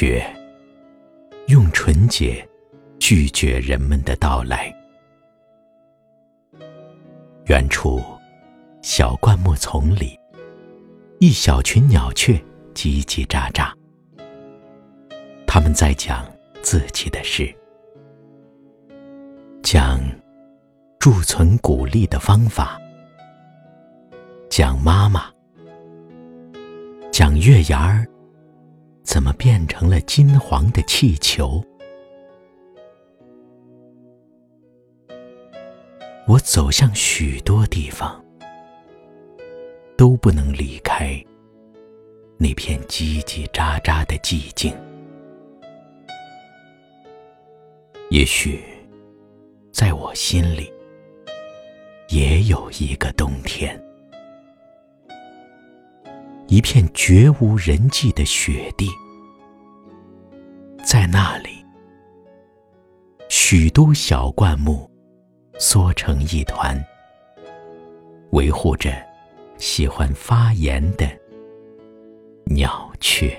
雪，用纯洁拒绝人们的到来。远处，小灌木丛里，一小群鸟雀叽叽喳喳。他们在讲自己的事，讲贮存谷粒的方法，讲妈妈，讲月牙儿怎么变成了金黄的气球。我走向许多地方，都不能离开那片叽叽喳喳的寂静。也许，在我心里，也有一个冬天，一片绝无人迹的雪地，在那里，许多小灌木。缩成一团，维护着喜欢发言的鸟雀。